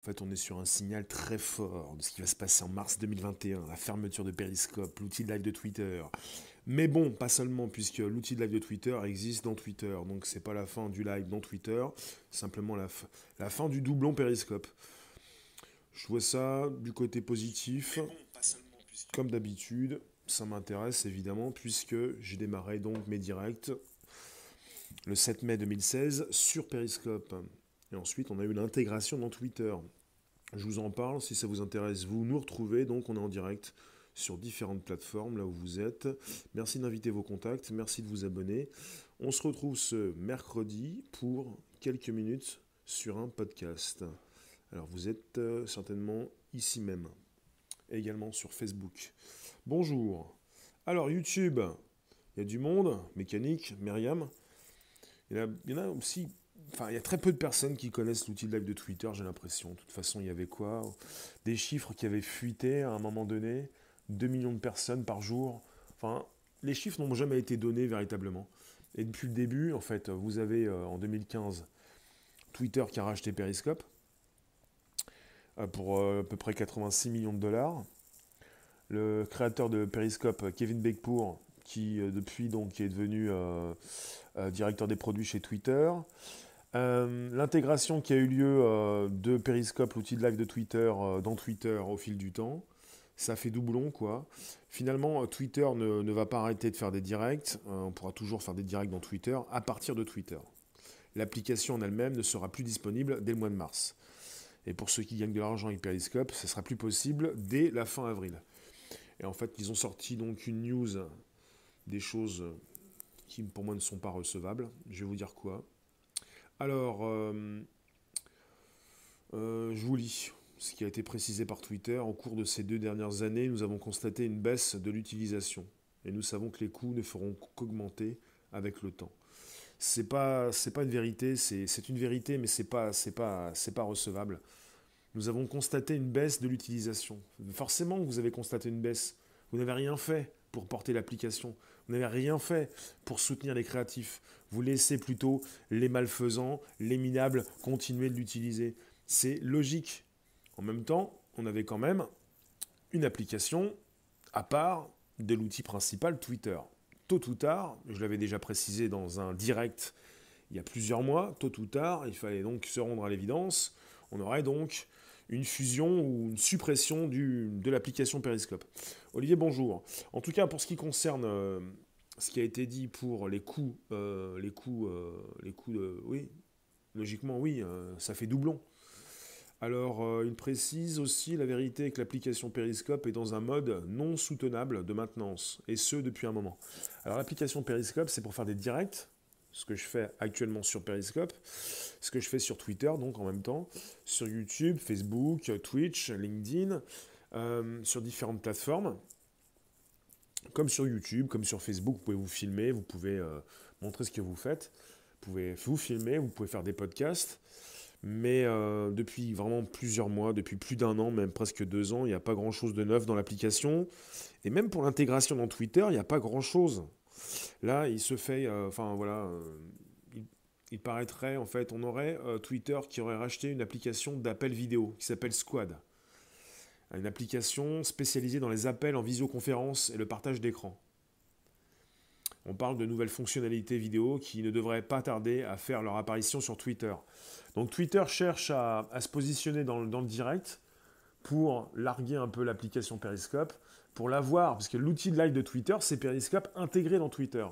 En fait, on est sur un signal très fort de ce qui va se passer en mars 2021, la fermeture de Periscope, l'outil de live de Twitter. Mais bon, pas seulement, puisque l'outil de live de Twitter existe dans Twitter. Donc c'est pas la fin du live dans Twitter, simplement la, la fin du doublon Periscope. Je vois ça du côté positif. Comme d'habitude, ça m'intéresse évidemment, puisque j'ai démarré donc mes directs le 7 mai 2016 sur Periscope. Et ensuite, on a eu l'intégration dans Twitter. Je vous en parle si ça vous intéresse. Vous nous retrouvez, donc on est en direct sur différentes plateformes là où vous êtes. Merci d'inviter vos contacts, merci de vous abonner. On se retrouve ce mercredi pour quelques minutes sur un podcast. Alors vous êtes euh, certainement ici même, également sur Facebook. Bonjour. Alors YouTube, il y a du monde, mécanique, Myriam. Il y, il y en a aussi Enfin, il y a très peu de personnes qui connaissent l'outil de live de Twitter, j'ai l'impression. De toute façon, il y avait quoi? Des chiffres qui avaient fuité à un moment donné. 2 millions de personnes par jour. Enfin, les chiffres n'ont jamais été donnés véritablement. Et depuis le début, en fait, vous avez euh, en 2015 Twitter qui a racheté Periscope euh, pour euh, à peu près 86 millions de dollars. Le créateur de Periscope, Kevin Beckpour, qui depuis donc est devenu directeur des produits chez Twitter. Euh, l'intégration qui a eu lieu euh, de Periscope, l'outil de live de Twitter, euh, dans Twitter au fil du temps, ça fait doublon quoi. Finalement, Twitter ne, va pas arrêter de faire des directs, on pourra toujours faire des directs dans Twitter à partir de Twitter. L'application en elle-même ne sera plus disponible dès le mois de mars. Et pour ceux qui gagnent de l'argent avec Periscope, ce sera plus possible dès la fin avril. Et en fait, ils ont sorti donc une news des choses qui pour moi ne sont pas recevables. Je vais vous dire quoi. Alors, euh, euh, je vous lis ce qui a été précisé par Twitter. Au cours de ces deux dernières années, nous avons constaté une baisse de l'utilisation. Et nous savons que les coûts ne feront qu'augmenter avec le temps. C'est pas, pas une vérité, c'est, une vérité, mais c'est pas, c'est pas recevable. Nous avons constaté une baisse de l'utilisation. Forcément, vous avez constaté une baisse. Vous n'avez rien fait pour porter l'application. Vous n'avez rien fait pour soutenir les créatifs. Vous laissez plutôt les malfaisants, les minables continuer de l'utiliser. C'est logique. En même temps, on avait quand même une application à part de l'outil principal Twitter. Tôt ou tard, je l'avais déjà précisé dans un direct il y a plusieurs mois, tôt ou tard, il fallait donc se rendre à l'évidence, on aurait donc une fusion ou une suppression de l'application Periscope. Olivier, bonjour. En tout cas, pour ce qui concerne euh, ce qui a été dit pour les coûts, euh, les coûts, euh, les de, oui, logiquement, oui, ça fait doublon. Alors, il précise aussi la vérité que l'application Periscope est dans un mode non soutenable de maintenance, et ce depuis un moment. Alors, l'application Periscope, c'est pour faire des directs, ce que je fais actuellement sur Periscope, ce que je fais sur Twitter, donc en même temps, sur YouTube, Facebook, Twitch, LinkedIn, euh, sur différentes plateformes, comme sur YouTube, comme sur Facebook, vous pouvez vous filmer, vous pouvez euh, montrer ce que vous faites, vous pouvez vous filmer, vous pouvez faire des podcasts, mais euh, depuis vraiment plusieurs mois, depuis plus d'un an, même presque deux ans, il n'y a pas grand-chose de neuf dans l'application, et même pour l'intégration dans Twitter, il n'y a pas grand-chose. Là, il se fait, euh, enfin voilà, euh, il, paraîtrait, en fait, on aurait euh, Twitter qui aurait racheté une application d'appel vidéo qui s'appelle Squad. Une application spécialisée dans les appels en visioconférence et le partage d'écran. On parle de nouvelles fonctionnalités vidéo qui ne devraient pas tarder à faire leur apparition sur Twitter. Donc Twitter cherche à, se positionner dans, dans, le direct pour larguer un peu l'application Periscope pour l'avoir, parce que l'outil de live de Twitter, c'est Periscope intégré dans Twitter.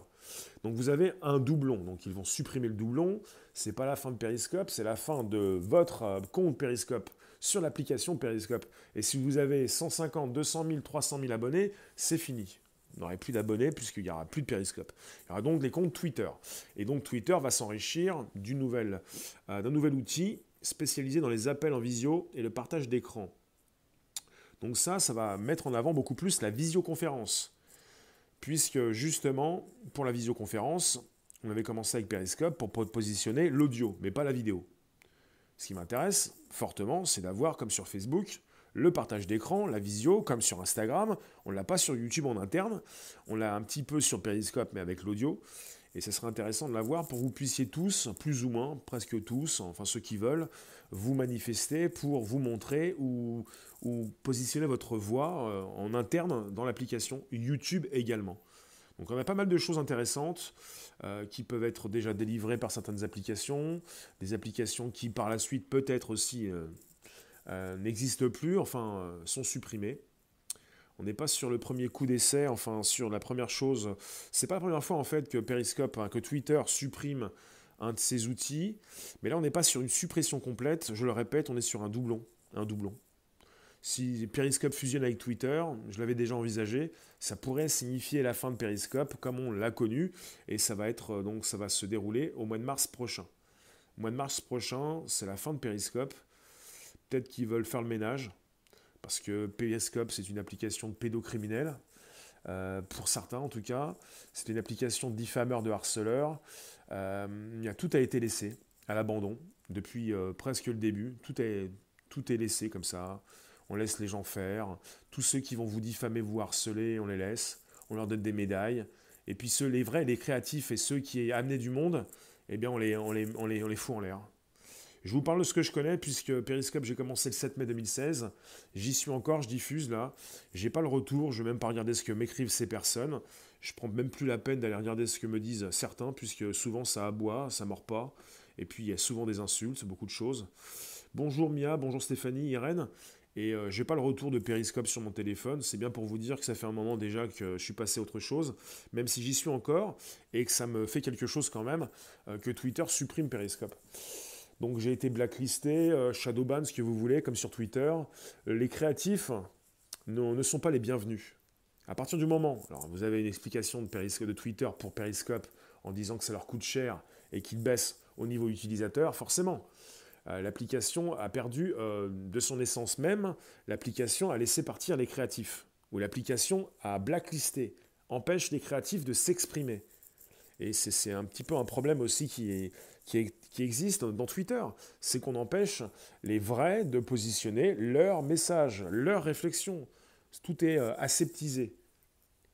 Donc vous avez un doublon, donc ils vont supprimer le doublon, c'est pas la fin de Periscope, c'est la fin de votre euh, compte Periscope sur l'application Periscope. Et si vous avez 150, 200 000, 300 000 abonnés, c'est fini. Vous n'aurez plus d'abonnés puisqu'il n'y aura plus de Periscope. Il y aura donc les comptes Twitter. Et donc Twitter va s'enrichir euh, d'un nouvel outil spécialisé dans les appels en visio et le partage d'écran. Donc ça, ça va mettre en avant beaucoup plus la visioconférence. Puisque justement, pour la visioconférence, on avait commencé avec Periscope pour positionner l'audio, mais pas la vidéo. Ce qui m'intéresse fortement, c'est d'avoir, comme sur Facebook, le partage d'écran, la visio, comme sur Instagram. On ne l'a pas sur YouTube en interne, on l'a un petit peu sur Periscope, mais avec l'audio. Et ce serait intéressant de l'avoir pour que vous puissiez tous, plus ou moins, presque tous, enfin ceux qui veulent, vous manifester pour vous montrer ou, positionner votre voix euh, en interne dans l'application YouTube également. Donc on a pas mal de choses intéressantes euh, qui peuvent être déjà délivrées par certaines applications, des applications qui par la suite peut-être aussi euh, n'existent plus, enfin sont supprimées. On n'est pas sur le premier coup d'essai, enfin sur la première chose. C'est pas la première fois en fait que Periscope, que Twitter supprime de ses outils. Mais là, on n'est pas sur une suppression complète. Je le répète, on est sur un doublon. Un doublon. Si Periscope fusionne avec Twitter, je l'avais déjà envisagé, ça pourrait signifier la fin de Periscope comme on l'a connu, et ça va être donc ça va se dérouler au mois de mars prochain. Au mois de mars prochain, c'est la fin de Periscope. Peut-être qu'ils veulent faire le ménage, parce que Periscope c'est une application de pédocriminels. Euh, pour certains en tout cas, c'est une application de diffameur, de harceleurs. Euh, tout a été laissé à l'abandon depuis euh, presque le début. Tout est, tout est laissé comme ça. On laisse les gens faire. Tous ceux qui vont vous diffamer, vous harceler, on les laisse. On leur donne des médailles. Et puis ceux, les vrais, les créatifs et ceux qui amené du monde, eh bien on les, on les, on les, on les fout en l'air. Je vous parle de ce que je connais, puisque Periscope, j'ai commencé le 7 mai 2016. J'y suis encore, je diffuse là. J'ai pas le retour, je vais même pas regarder ce que m'écrivent ces personnes. Je prends même plus la peine d'aller regarder ce que me disent certains, puisque souvent ça aboie, ça mord pas. Et puis il y a souvent des insultes, beaucoup de choses. Bonjour Mia, bonjour Stéphanie, Irène. Et euh, j'ai pas le retour de Periscope sur mon téléphone. C'est bien pour vous dire que ça fait un moment déjà que je suis passé à autre chose, même si j'y suis encore, et que ça me fait quelque chose quand même euh, que Twitter supprime Periscope. Donc j'ai été blacklisté, euh, shadowban, ce que vous voulez, comme sur Twitter. Les créatifs ne, sont pas les bienvenus. À partir du moment, alors vous avez une explication de, de Twitter pour Periscope en disant que ça leur coûte cher et qu'ils baissent au niveau utilisateur, forcément. Euh, l'application a perdu euh, de son essence même, l'application a laissé partir les créatifs, ou l'application a blacklisté, empêche les créatifs de s'exprimer. Et c'est un petit peu un problème aussi qui, existe dans Twitter. C'est qu'on empêche les vrais de positionner leur message, leur réflexion. Tout est euh, aseptisé.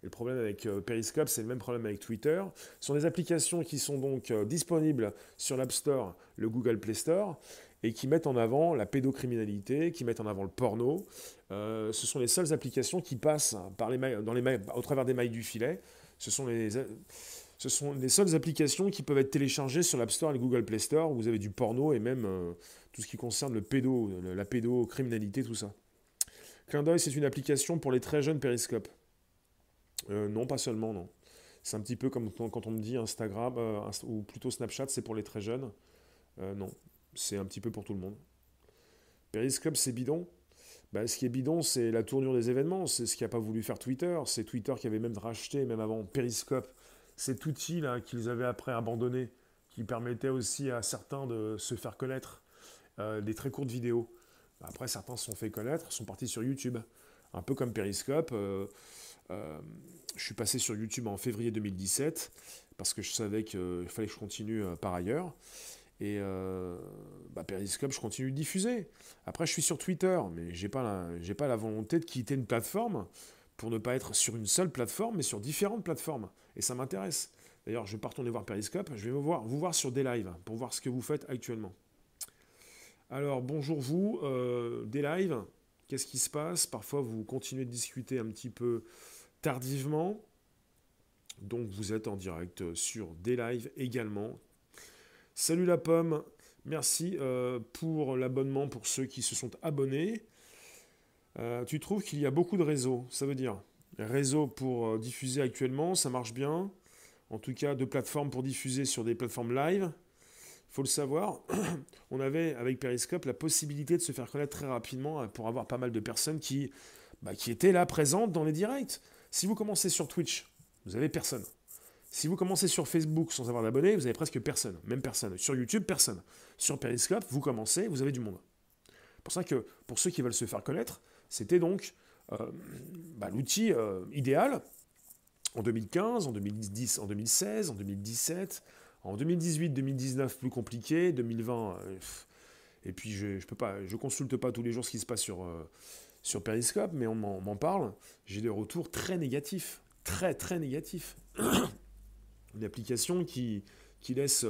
le problème avec euh, Periscope, c'est le même problème avec Twitter. Ce sont des applications qui sont donc euh, disponibles sur l'App Store, le Google Play Store, et qui mettent en avant la pédocriminalité, qui mettent en avant le porno. ce sont les seules applications qui passent par les dans les au travers des mailles du filet. Ce sont les, ce sont les seules applications qui peuvent être téléchargées sur l'App Store et le Google Play Store, où vous avez du porno et même tout ce qui concerne le la pédocriminalité, tout ça. Clin d'œil, c'est une application pour les très jeunes périscopes. Euh, non, pas seulement, non. C'est un petit peu comme quand on me dit Instagram, euh, ou plutôt Snapchat, c'est pour les très jeunes. non, c'est un petit peu pour tout le monde. Periscope, c'est bidon. Ben, ce qui est bidon, c'est la tournure des événements. C'est ce qui n'a pas voulu faire Twitter. C'est Twitter qui avait même racheté, même avant Periscope, cet outil-là qu'ils avaient après abandonné, qui permettait aussi à certains de se faire connaître, euh, des très courtes vidéos. Après, certains se sont fait connaître, sont partis sur YouTube. Un peu comme Periscope. Euh, euh, je suis passé sur YouTube en février 2017 parce que je savais qu'il fallait que je continue par ailleurs. Et bah, Periscope, je continue de diffuser. Après, je suis sur Twitter, mais j'ai pas pas la volonté de quitter une plateforme pour ne pas être sur une seule plateforme, mais sur différentes plateformes. Et ça m'intéresse. D'ailleurs, je vais pas retourner voir Periscope, je vais vous voir sur des lives pour voir ce que vous faites actuellement. Alors, bonjour vous, euh, des lives, qu'est-ce qui se passe? Parfois, vous continuez de discuter un petit peu tardivement. Donc, vous êtes en direct sur des lives également. Salut la pomme, merci euh, pour l'abonnement pour ceux qui se sont abonnés. Euh, tu trouves qu'il y a beaucoup de réseaux, ça veut dire réseaux pour diffuser actuellement, ça marche bien? En tout cas, de plateformes pour diffuser sur des plateformes live. Faut le savoir, on avait avec Periscope la possibilité de se faire connaître très rapidement euh, pour avoir pas mal de personnes qui, bah, qui étaient là présentes dans les directs. Si vous commencez sur Twitch, vous avez personne. Si vous commencez sur Facebook sans avoir d'abonnés, vous avez presque personne, même personne. Sur YouTube, personne. Sur Periscope, vous commencez, vous avez du monde. Pour ça que pour ceux qui veulent se faire connaître, c'était donc euh, bah, l'outil euh, idéal en 2015, en 2010, en 2016, en 2017, en 2018, 2019 plus compliqué, 2020 euh, et puis je ne peux pas, je consulte pas tous les jours ce qui se passe sur sur Periscope, mais on m'en parle. J'ai des retours très négatifs, très très négatifs. Une application qui, qui laisse,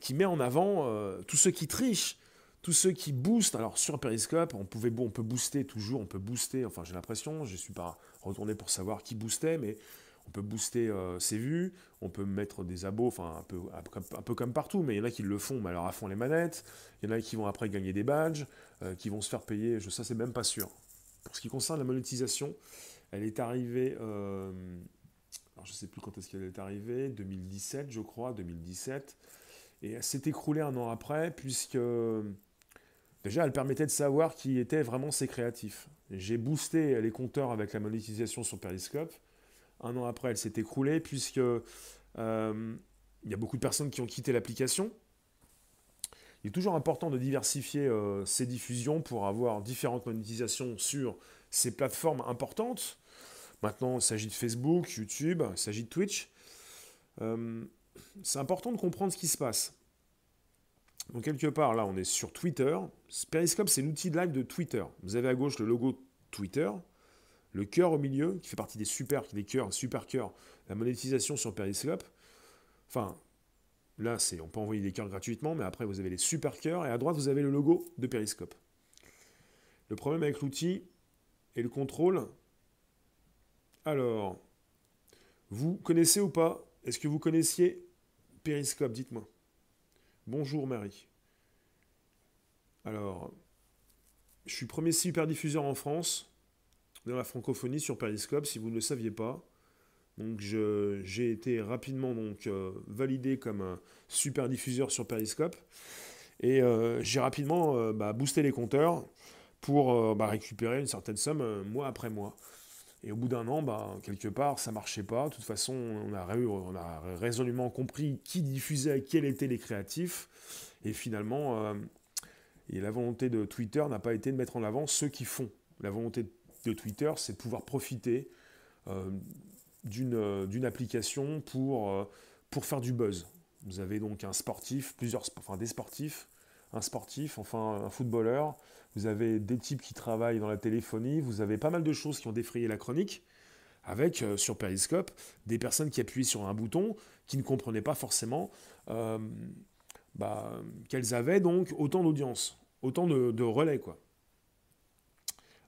qui met en avant tous ceux qui trichent, tous ceux qui boostent. Alors sur Periscope, on, pouvait, on peut booster toujours, on peut booster, enfin j'ai l'impression, je ne suis pas retourné pour savoir qui boostait, mais on peut booster euh, ses vues, on peut mettre des abos, enfin un peu, un peu comme partout, mais il y en a qui le font, mais alors à fond les manettes, il y en a qui vont après gagner des badges, euh, qui vont se faire payer, je, ça c'est même pas sûr. Pour ce qui concerne la monétisation, elle est arrivée, euh, alors je sais plus quand est-ce qu'elle est arrivée, 2017 je crois, 2017, et elle s'est écroulée un an après, puisque déjà elle permettait de savoir qui étaient vraiment ses créatifs. J'ai boosté les compteurs avec la monétisation sur Periscope, un an après, elle s'est écroulée puisque euh, il y a beaucoup de personnes qui ont quitté l'application. Il est toujours important de diversifier euh, ces diffusions pour avoir différentes monétisations sur ces plateformes importantes. Maintenant, il s'agit de Facebook, YouTube, il s'agit de Twitch. Euh, c'est important de comprendre ce qui se passe. Donc quelque part, là, on est sur Twitter. Periscope, c'est l'outil de live de Twitter. Vous avez à gauche le logo Twitter le cœur au milieu, qui fait partie des super, cœurs, la monétisation sur Periscope. Enfin, là, c'est, on peut envoyer des cœurs gratuitement, mais après, vous avez les super cœurs, et à droite, vous avez le logo de Periscope. Le problème avec l'outil et le contrôle. Alors, vous connaissez ou pas Est-ce que vous connaissiez Periscope Dites-moi. Bonjour Marie. Alors, je suis premier super diffuseur en France dans la francophonie sur Periscope, si vous ne le saviez pas. Donc j'ai été rapidement donc, euh, validé comme un super diffuseur sur Periscope. Et euh, j'ai rapidement euh, bah, boosté les compteurs pour bah, récupérer une certaine somme mois après mois. Et au bout d'un an, bah, quelque part, ça marchait pas. De toute façon, on a, on a résolument compris qui diffusait, quels étaient les créatifs. Et finalement, et la volonté de Twitter n'a pas été de mettre en avant ceux qui font. La volonté de de Twitter, c'est de pouvoir profiter euh, euh, d'une application pour, euh, pour faire du buzz. Vous avez donc un sportif, plusieurs, enfin des sportifs, un sportif, enfin un footballeur, vous avez des types qui travaillent dans la téléphonie, vous avez pas mal de choses qui ont défrayé la chronique, avec sur Periscope des personnes qui appuient sur un bouton qui ne comprenaient pas forcément bah, qu'elles avaient donc autant d'audience, autant de, de relais quoi.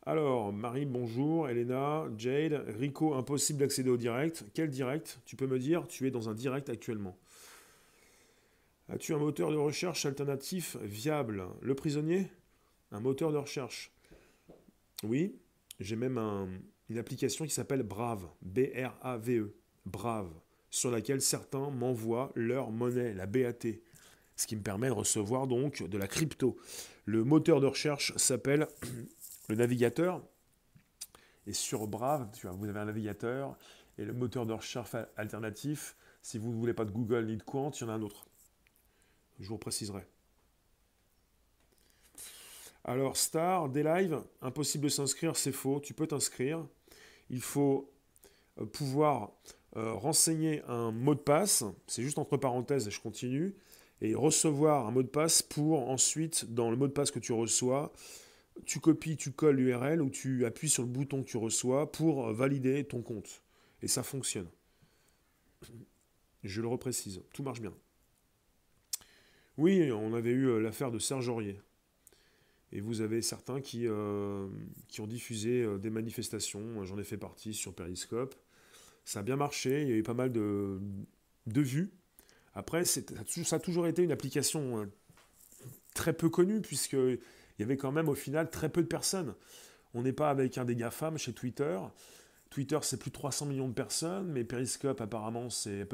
Alors, Marie, bonjour. Elena, Jade, Rico, impossible d'accéder au direct. Quel direct? Tu peux me dire Tu es dans un direct actuellement. As-tu un moteur de recherche alternatif viable? Le prisonnier? Un moteur de recherche? Oui, j'ai même une application qui s'appelle Brave, B-R-A-V-E, Brave, sur laquelle certains m'envoient leur monnaie, la BAT, ce qui me permet de recevoir donc de la crypto. Le moteur de recherche s'appelle le navigateur. Et sur Brave, tu vois, vous avez un navigateur et le moteur de recherche alternatif. Si vous ne voulez pas de Google ni de Quant, il y en a un autre. Je vous préciserai. Alors, Star, des lives, impossible de s'inscrire, c'est faux. Tu peux t'inscrire. Il faut euh, pouvoir euh, renseigner un mot de passe. C'est juste entre parenthèses, je continue. Et recevoir un mot de passe pour ensuite, dans le mot de passe que tu reçois, tu copies, tu colles l'URL ou tu appuies sur le bouton que tu reçois pour valider ton compte. Et ça fonctionne. Je le reprécise, tout marche bien. Oui, on avait eu euh, l'affaire de Serge Aurier. Et vous avez certains qui, euh, ont diffusé euh, des manifestations. J'en ai fait partie sur Periscope. Ça a bien marché. Il y a eu pas mal de, de vues. Après, ça a toujours été une application très peu connue, puisque il y avait quand même au final très peu de personnes. On n'est pas avec un des GAFAM chez Twitter. Twitter, c'est plus de 300 millions de personnes, mais Periscope, apparemment, c'était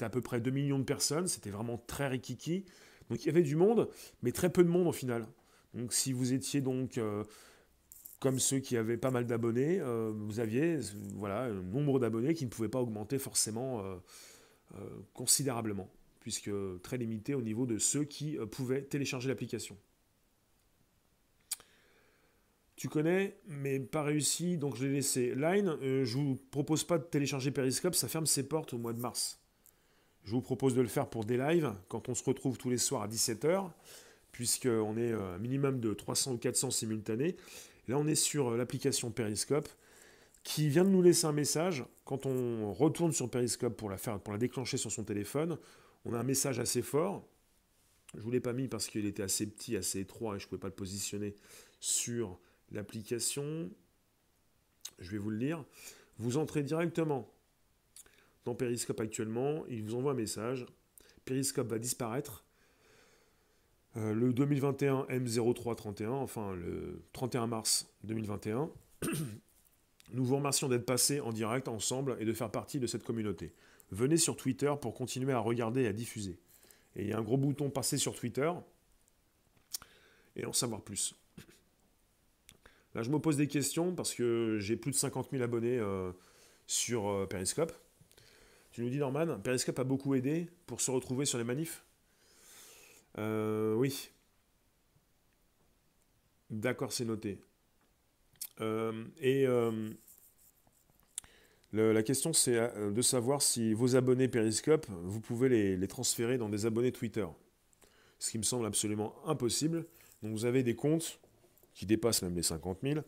à peu près 2 millions de personnes. C'était vraiment très rikiki. Donc il y avait du monde, mais très peu de monde au final. Donc si vous étiez donc euh, comme ceux qui avaient pas mal d'abonnés, euh, vous aviez voilà, un nombre d'abonnés qui ne pouvait pas augmenter forcément euh, considérablement, puisque très limité au niveau de ceux qui pouvaient télécharger l'application. Tu connais, mais pas réussi, donc je l'ai laissé. Line, euh, je vous propose pas de télécharger Periscope, ça ferme ses portes au mois de mars. Je vous propose de le faire pour des lives, quand on se retrouve tous les soirs à 17h, puisqu'on est euh, un minimum de 300 ou 400 simultanés. Là, on est sur euh, l'application Periscope, qui vient de nous laisser un message. Quand on retourne sur Periscope pour la, faire, pour la déclencher sur son téléphone, on a un message assez fort. Je ne vous l'ai pas mis parce qu'il était assez petit, assez étroit et je ne pouvais pas le positionner sur l'application. Je vais vous le lire. Vous entrez directement dans Periscope actuellement, il vous envoie un message. Periscope va disparaître. Euh, le 2021 M0331, enfin le 31 mars 2021. Nous vous remercions d'être passés en direct ensemble et de faire partie de cette communauté. Venez sur Twitter pour continuer à regarder et à diffuser. Et il y a un gros bouton passer sur Twitter et en savoir plus. Là, je me pose des questions parce que j'ai plus de 50 000 abonnés euh, sur euh, Periscope. Tu nous dis, Norman, Periscope a beaucoup aidé pour se retrouver sur les manifs? Euh, Oui. D'accord, c'est noté. et la question, c'est de savoir si vos abonnés Periscope, vous pouvez les, les, transférer dans des abonnés Twitter. Ce qui me semble absolument impossible. Donc vous avez des comptes qui dépassent même les 50 000,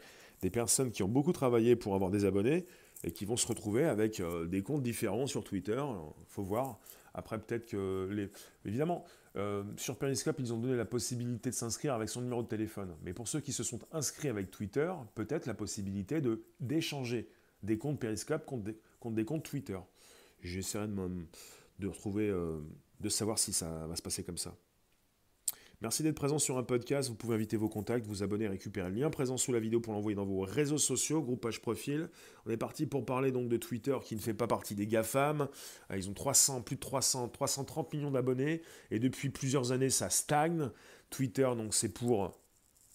des personnes qui ont beaucoup travaillé pour avoir des abonnés et qui vont se retrouver avec euh, des comptes différents sur Twitter. Il faut voir. Après, peut-être que les. Évidemment, euh, sur Periscope, ils ont donné la possibilité de s'inscrire avec son numéro de téléphone. Mais pour ceux qui se sont inscrits avec Twitter, peut-être la possibilité de d'échanger des comptes Periscope contre des, comptes Twitter. J'essaierai de, retrouver, euh, de savoir si ça va se passer comme ça. Merci d'être présent sur un podcast. Vous pouvez inviter vos contacts, vous abonner, récupérer le lien présent sous la vidéo pour l'envoyer dans vos réseaux sociaux, groupe page profil. On est parti pour parler donc de Twitter qui ne fait pas partie des GAFAM. Euh, ils ont 300, plus de 300, 330 millions d'abonnés et depuis plusieurs années ça stagne. Twitter donc c'est pour,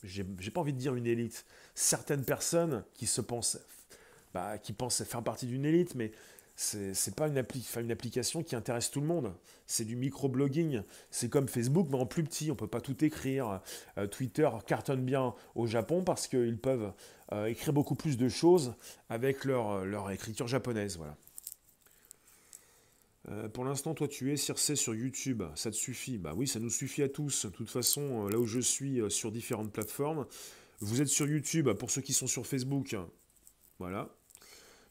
j'ai pas envie de dire une élite, certaines personnes qui se pensent, bah, qui pensent faire partie d'une élite, mais c'est pas une, application qui intéresse tout le monde. C'est du micro-blogging. C'est comme Facebook, mais en plus petit. On peut pas tout écrire. Euh, Twitter cartonne bien au Japon parce qu'ils peuvent euh, écrire beaucoup plus de choses avec leur, leur écriture japonaise. Voilà. Euh, pour l'instant, toi, tu es Circe sur YouTube. Ça te suffit? Bah oui, ça nous suffit à tous. De toute façon, là où je suis sur différentes plateformes, vous êtes sur YouTube. Pour ceux qui sont sur Facebook, voilà.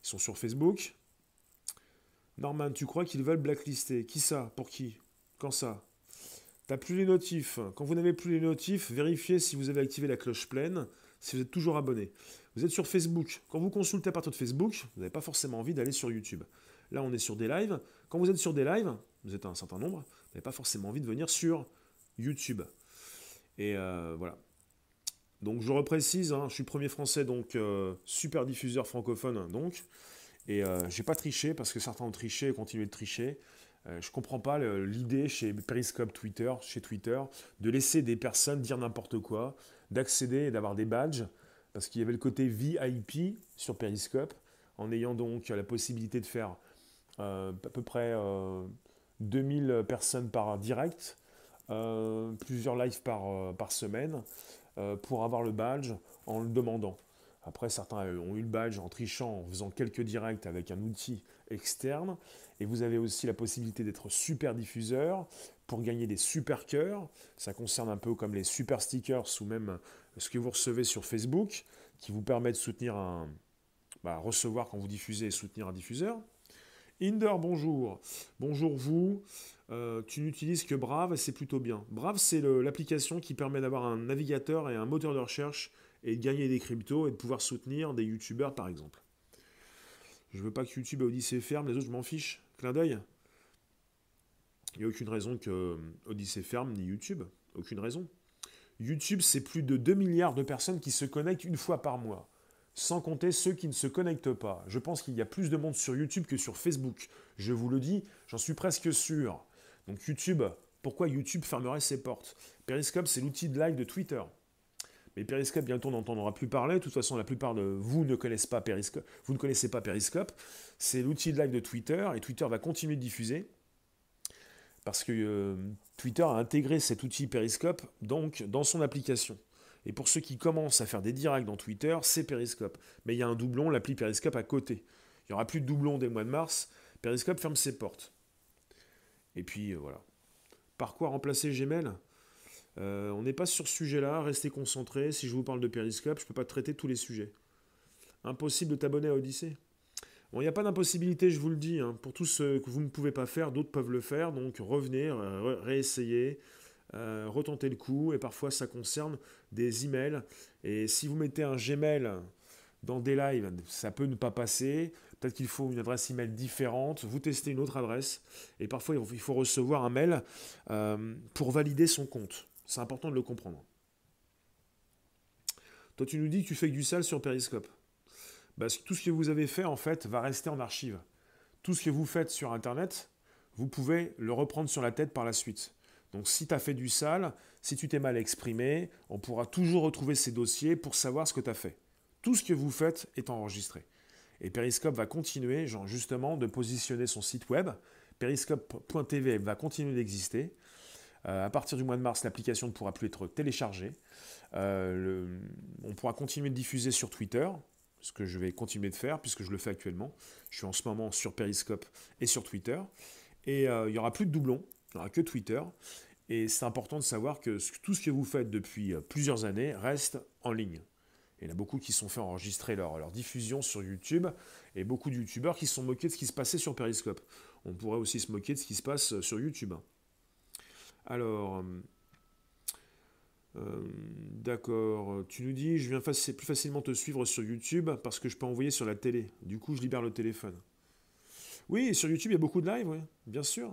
Ils sont sur Facebook. Norman, tu crois qu'ils veulent blacklister Qui ça? Pour qui? Quand ça? T'as plus les notifs. Quand vous n'avez plus les notifs, vérifiez si vous avez activé la cloche pleine, si vous êtes toujours abonné. Vous êtes sur Facebook. Quand vous consultez à partir de Facebook, vous n'avez pas forcément envie d'aller sur YouTube. Là, on est sur des lives. Quand vous êtes sur des lives, vous êtes un certain nombre, vous n'avez pas forcément envie de venir sur YouTube. Et euh, voilà. Donc je reprécise, hein, je suis premier français, donc euh, super diffuseur francophone, donc. Et euh, j'ai pas triché parce que certains ont triché et continué de tricher. Euh, je comprends pas l'idée chez Periscope Twitter, chez Twitter, de laisser des personnes dire n'importe quoi, d'accéder et d'avoir des badges, parce qu'il y avait le côté VIP sur Periscope, en ayant donc la possibilité de faire euh, à peu près 2000 personnes par direct, plusieurs lives par semaine, pour avoir le badge en le demandant. Après, certains ont eu le badge en trichant, en faisant quelques directs avec un outil externe. Et vous avez aussi la possibilité d'être super diffuseur pour gagner des super cœurs. Ça concerne un peu comme les super stickers ou même ce que vous recevez sur Facebook, qui vous permet de soutenir un, bah, recevoir quand vous diffusez et soutenir un diffuseur. Inder, bonjour. Bonjour vous. Euh, tu n'utilises que Brave, c'est plutôt bien. Brave, c'est l'application qui permet d'avoir un navigateur et un moteur de recherche et de gagner des cryptos et de pouvoir soutenir des youtubeurs par exemple. Je veux pas que YouTube et Odyssée ferment, les autres je m'en fiche. Clin d'œil. Il n'y a aucune raison que euh, Odyssée ferme ni YouTube. Aucune raison. YouTube, c'est plus de 2 milliards de personnes qui se connectent une fois par mois. Sans compter ceux qui ne se connectent pas. Je pense qu'il y a plus de monde sur YouTube que sur Facebook. Je vous le dis, j'en suis presque sûr. Donc YouTube, pourquoi YouTube fermerait ses portes? Periscope, c'est l'outil de live de Twitter. Mais Periscope, bientôt, on n'entendra plus parler. De toute façon, la plupart de vous ne connaissez pas Periscope. Vous ne connaissez pas Periscope. C'est l'outil de live de Twitter et Twitter va continuer de diffuser parce que euh, Twitter a intégré cet outil Periscope donc dans son application. Et pour ceux qui commencent à faire des directs dans Twitter, c'est Periscope. Mais il y a un doublon, l'appli Periscope à côté. Il n'y aura plus de doublon dès le mois de mars. Periscope ferme ses portes. Et puis euh, voilà. Par quoi remplacer Gmail? Euh, on n'est pas sur ce sujet-là, restez concentrés. Si je vous parle de Periscope, je ne peux pas traiter tous les sujets. Impossible de t'abonner à Odyssée. Bon, il n'y a pas d'impossibilité, je vous le dis. Hein. Pour tout ce que vous ne pouvez pas faire, d'autres peuvent le faire. Donc revenez, réessayer, euh, retenter le coup. Et parfois, ça concerne des emails. Et si vous mettez un Gmail dans des lives, ça peut ne pas passer. Peut-être qu'il faut une adresse email différente. Vous testez une autre adresse. Et parfois, il faut recevoir un mail euh, pour valider son compte. C'est important de le comprendre. Toi, tu nous dis que tu fais que du sale sur Periscope. Bah, tout ce que vous avez fait, en fait, va rester en archive. Tout ce que vous faites sur Internet, vous pouvez le reprendre sur la tête par la suite. Donc si tu as fait du sale, si tu t'es mal exprimé, on pourra toujours retrouver ces dossiers pour savoir ce que tu as fait. Tout ce que vous faites est enregistré. Et Periscope va continuer, genre justement, de positionner son site web. Periscope.tv va continuer d'exister. Euh, à partir du mois de mars, l'application ne pourra plus être téléchargée. Euh, on pourra continuer de diffuser sur Twitter ce que je vais continuer de faire puisque je le fais actuellement. Je suis en ce moment sur Periscope et sur Twitter. Et euh, il n'y aura plus de doublons, il n'y aura que Twitter. Et c'est important de savoir que tout ce que vous faites depuis plusieurs années reste en ligne. Il y en a beaucoup qui sont fait enregistrer leur, leur diffusion sur YouTube et beaucoup de YouTubeurs qui se sont moqués de ce qui se passait sur Periscope. On pourrait aussi se moquer de ce qui se passe sur YouTube. Alors, euh, d'accord, tu nous dis, je viens plus facilement te suivre sur YouTube parce que je peux envoyer sur la télé. Du coup, je libère le téléphone. Oui, sur YouTube, il y a beaucoup de live, oui, bien sûr.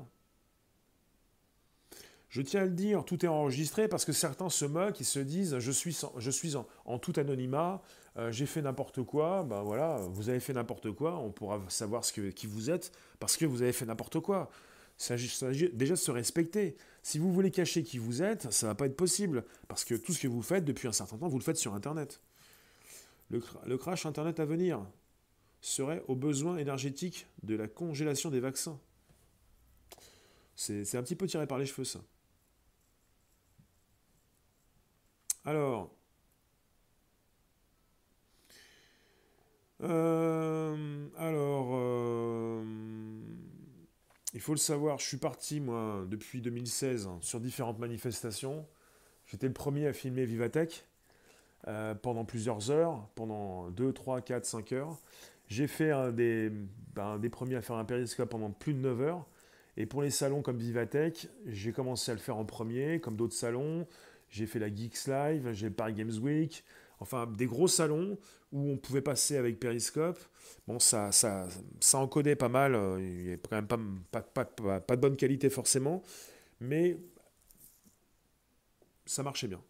Je tiens à le dire, tout est enregistré parce que certains se moquent, ils se disent je suis, je suis en, tout anonymat, euh, j'ai fait n'importe quoi. Ben voilà, vous avez fait n'importe quoi, on pourra savoir qui vous êtes parce que vous avez fait n'importe quoi. Déjà de se respecter. Si vous voulez cacher qui vous êtes, ça ne va pas être possible, parce que tout ce que vous faites depuis un certain temps, vous le faites sur Internet. Le, crash Internet à venir serait au besoin énergétique de la congélation des vaccins. C'est un petit peu tiré par les cheveux, ça. Alors, euh, alors, euh, il faut le savoir, je suis parti, moi, depuis 2016, sur différentes manifestations. J'étais le premier à filmer Vivatech euh, pendant plusieurs heures, pendant 2, 3, 4, 5 heures. J'ai fait un des, ben, des premiers à faire un périscope pendant plus de 9 heures. Et pour les salons comme Vivatech, j'ai commencé à le faire en premier, comme d'autres salons. J'ai fait la Geeks Live, j'ai le Paris Games Week, enfin des gros salons où on pouvait passer avec Periscope. Bon, ça, ça, ça encodait pas mal, euh, il n'y quand même pas, pas, pas, pas, de bonne qualité forcément, mais ça marchait bien.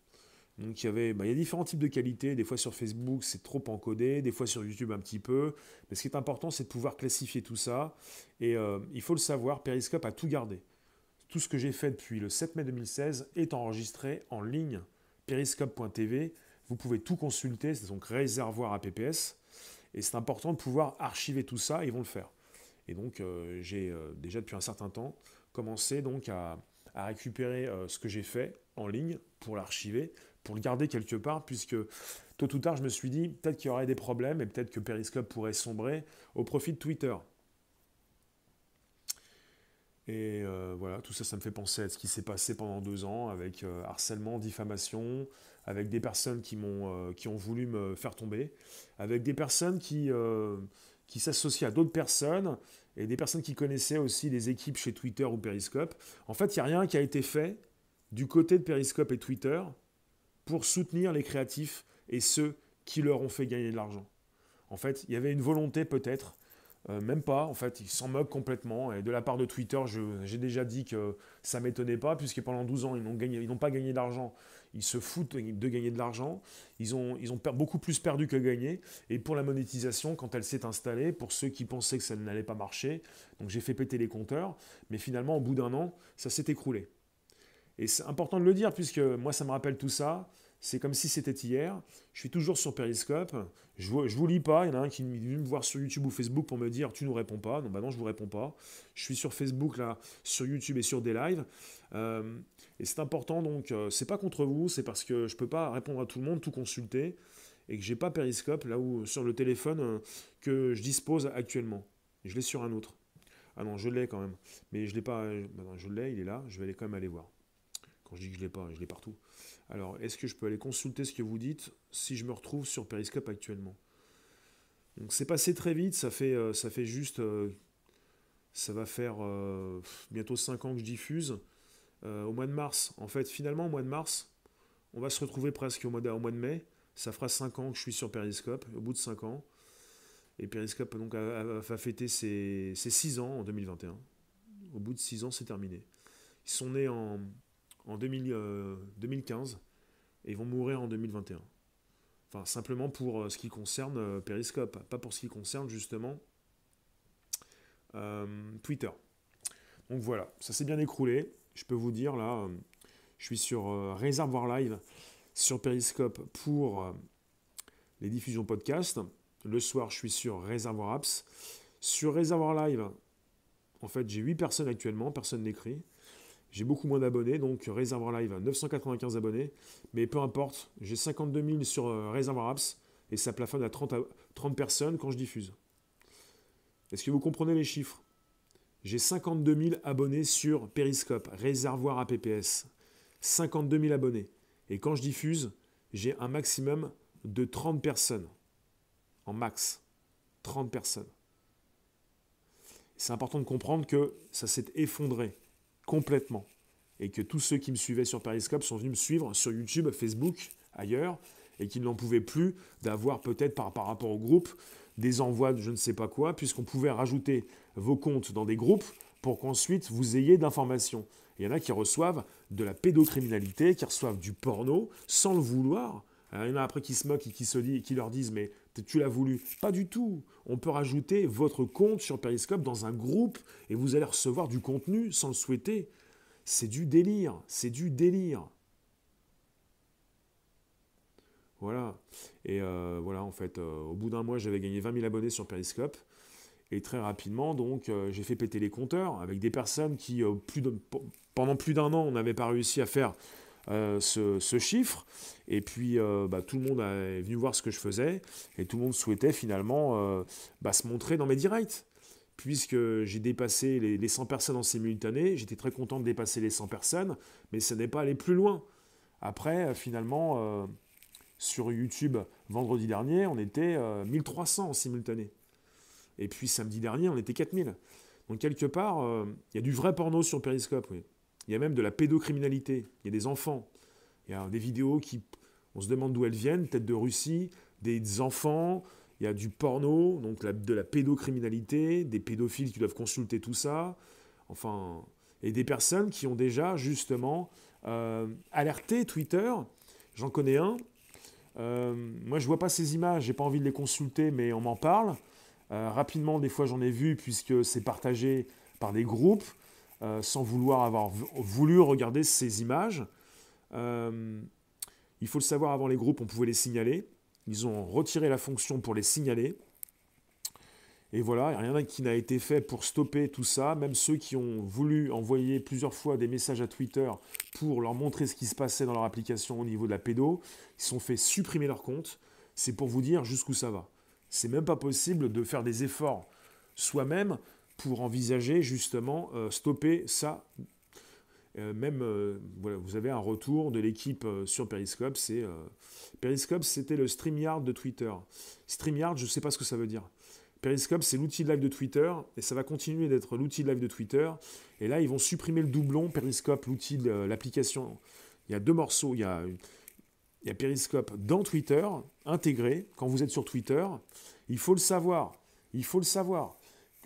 Donc il y avait, bah, il y a différents types de qualités. Des fois sur Facebook c'est trop encodé, des fois sur YouTube un petit peu. Mais ce qui est important c'est de pouvoir classifier tout ça. Et euh, il faut le savoir, Periscope a tout gardé. Tout ce que j'ai fait depuis le 7 mai 2016 est enregistré en ligne. Periscope.tv vous pouvez tout consulter, c'est donc réservoir à PPS. Et c'est important de pouvoir archiver tout ça, ils vont le faire. Et donc euh, j'ai euh, déjà depuis un certain temps commencé donc à, récupérer euh, ce que j'ai fait en ligne pour l'archiver, pour le garder quelque part, puisque tôt ou tard je me suis dit peut-être qu'il y aurait des problèmes et peut-être que Periscope pourrait sombrer au profit de Twitter. Et voilà, tout ça, ça me fait penser à ce qui s'est passé pendant deux ans avec harcèlement, diffamation, avec des personnes qui, m'ont, euh, qui ont voulu me faire tomber, avec des personnes qui, euh, qui s'associent à d'autres personnes et des personnes qui connaissaient aussi les équipes chez Twitter ou Periscope. En fait, il n'y a rien qui a été fait du côté de Periscope et Twitter pour soutenir les créatifs et ceux qui leur ont fait gagner de l'argent. En fait, il y avait une volonté peut-être euh, même pas, en fait, ils s'en moquent complètement. Et de la part de Twitter, j'ai déjà dit que ça m'étonnait pas, puisque pendant 12 ans, ils n'ont, pas gagné d'argent ils se foutent de gagner de l'argent. Ils ont, ils ont beaucoup plus perdu que gagné. Et pour la monétisation, quand elle s'est installée, pour ceux qui pensaient que ça n'allait pas marcher, donc j'ai fait péter les compteurs. Mais finalement, au bout d'un an, ça s'est écroulé. Et c'est important de le dire, puisque moi, ça me rappelle tout ça. C'est comme si c'était hier. Je suis toujours sur Periscope. Je ne vous lis pas. Il y en a un qui vient me voir sur YouTube ou Facebook pour me dire Tu nous réponds pas. Non, bah non, je vous réponds pas. Je suis sur Facebook, là, sur YouTube et sur des lives. Euh, et c'est important, donc, euh, c'est pas contre vous, c'est parce que je peux pas répondre à tout le monde, tout consulter, et que j'ai pas Periscope là où sur le téléphone euh, que je dispose actuellement. Je l'ai sur un autre. Ah non, je l'ai quand même, mais je l'ai pas. Bah je l'ai, il est là. Je vais aller quand même aller voir. Quand je dis que je l'ai pas, je l'ai partout. Alors, est-ce que je peux aller consulter ce que vous dites si je me retrouve sur Periscope actuellement? Donc c'est passé très vite, ça fait, euh, ça fait juste... euh, ça va faire euh, bientôt 5 ans que je diffuse. Au mois de mars, en fait, finalement, au mois de mars, on va se retrouver presque au mois de, mai. Ça fera 5 ans que je suis sur Periscope, au bout de 5 ans. Et Periscope donc, a, ses, ses 6 ans en 2021. Au bout de 6 ans, c'est terminé. Ils sont nés en, en 2000, euh, 2015 et ils vont mourir en 2021. Enfin, simplement pour euh, ce qui concerne euh, Periscope, pas pour ce qui concerne justement Twitter. Donc voilà, ça s'est bien écroulé. Je peux vous dire là, je suis sur Réservoir Live sur Periscope pour les diffusions podcast. Le soir, je suis sur Réservoir Apps. Sur Réservoir Live, en fait, j'ai 8 personnes actuellement, personne n'écrit. J'ai beaucoup moins d'abonnés, donc Réservoir Live, 995 abonnés. Mais peu importe, j'ai 52 000 sur euh, Réservoir Apps et ça plafonne à 30, à- 30 personnes quand je diffuse. Est-ce que vous comprenez les chiffres? J'ai 52 000 abonnés sur Periscope, Réservoir APPS. 52 000 abonnés. Et quand je diffuse, j'ai un maximum de 30 personnes. En max. 30 personnes. C'est important de comprendre que ça s'est effondré complètement. Et que tous ceux qui me suivaient sur Periscope sont venus me suivre sur YouTube, Facebook, ailleurs, et qu'ils n'en pouvaient plus d'avoir peut-être par, rapport au groupe des envois de je ne sais pas quoi, puisqu'on pouvait rajouter vos comptes dans des groupes pour qu'ensuite vous ayez d'informations. Il y en a qui reçoivent de la pédocriminalité, qui reçoivent du porno sans le vouloir. Il y en a après qui se moquent et qui, se dit, qui leur disent Mais tu l'as voulu Pas du tout. On peut rajouter votre compte sur Periscope dans un groupe et vous allez recevoir du contenu sans le souhaiter. C'est du délire. C'est du délire. Voilà. Et euh, voilà, en fait, euh, au bout d'un mois, j'avais gagné 20 000 abonnés sur Periscope. Et très rapidement, donc, euh, j'ai fait péter les compteurs avec des personnes qui, pendant plus d'un an, on n'avait pas réussi à faire euh, ce, chiffre. Et puis, euh, bah, tout le monde est venu voir ce que je faisais. Et tout le monde souhaitait finalement euh, bah, se montrer dans mes directs. Puisque j'ai dépassé les, les 100 personnes en simultané, j'étais très content de dépasser les 100 personnes, mais ça n'est pas allé plus loin. Après, finalement, sur YouTube, vendredi dernier, on était euh, 1300 en simultané. Et puis samedi dernier, on était 4000. Donc quelque part, il y a du vrai porno sur Periscope, oui. Il y a même de la pédocriminalité. Il y a des enfants. Il y a des vidéos qui, on se demande d'où elles viennent, peut-être de Russie, des enfants. Il y a du porno, donc de la pédocriminalité, des pédophiles qui doivent consulter tout ça. Enfin, et des personnes qui ont déjà justement euh, alerté Twitter. J'en connais un. Euh, moi, je vois pas ces images, j'ai pas envie de les consulter, mais on m'en parle. Euh, rapidement, des fois, j'en ai vu puisque c'est partagé par des groupes euh, sans vouloir avoir voulu regarder ces images. Euh, il faut le savoir, avant les groupes, on pouvait les signaler. Ils ont retiré la fonction pour les signaler. Et voilà, rien qui n'a été fait pour stopper tout ça. Même ceux qui ont voulu envoyer plusieurs fois des messages à Twitter pour leur montrer ce qui se passait dans leur application au niveau de la pédo, ils se sont fait supprimer leur compte. C'est pour vous dire jusqu'où ça va. C'est même pas possible de faire des efforts soi-même pour envisager justement euh, stopper ça. Euh, même, euh, vous avez un retour de l'équipe sur Periscope. C'est Periscope, c'était le StreamYard de Twitter. StreamYard, je ne sais pas ce que ça veut dire. Periscope, c'est l'outil de live de Twitter, et ça va continuer d'être l'outil de live de Twitter. Et là, ils vont supprimer le doublon Periscope, l'outil de l'application. Il y a deux morceaux. Il y a, il y a Periscope dans Twitter, intégré. Quand vous êtes sur Twitter, il faut le savoir. Il faut le savoir.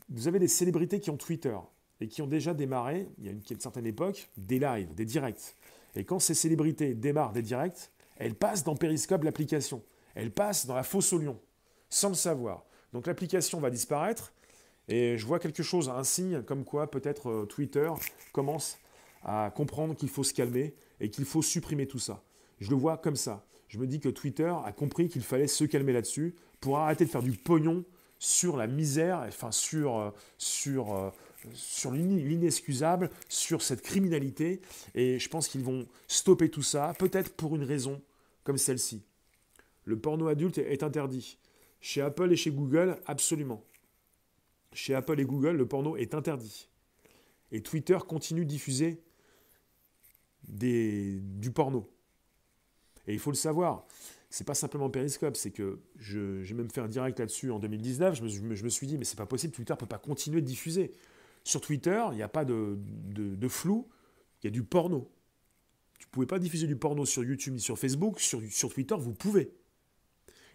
Vous avez des célébrités qui ont Twitter et qui ont déjà démarré, il y a une, certaine époque, des lives, des directs. Et quand ces célébrités démarrent des directs, elles passent dans Periscope l'application. Elles passent dans la fosse au lion, sans le savoir. Donc l'application va disparaître et je vois quelque chose, un signe comme quoi peut-être euh, Twitter commence à comprendre qu'il faut se calmer et qu'il faut supprimer tout ça. Je le vois comme ça. Je me dis que Twitter a compris qu'il fallait se calmer là-dessus pour arrêter de faire du pognon sur la misère, enfin sur, euh, sur, euh, sur l'inexcusable, sur cette criminalité. Et je pense qu'ils vont stopper tout ça, peut-être pour une raison comme celle-ci. Le porno adulte est interdit. Chez Apple et chez Google, absolument. Chez Apple et Google, le porno est interdit. Et Twitter continue de diffuser des, du porno. Et il faut le savoir, c'est pas simplement Periscope, c'est que j'ai même fait un direct là-dessus en 2019. Je me, suis dit, mais c'est pas possible, Twitter peut pas continuer de diffuser. Sur Twitter, il n'y a pas de, flou, il y a du porno. Tu pouvez pas diffuser du porno sur YouTube ni sur Facebook. Sur Twitter, vous pouvez.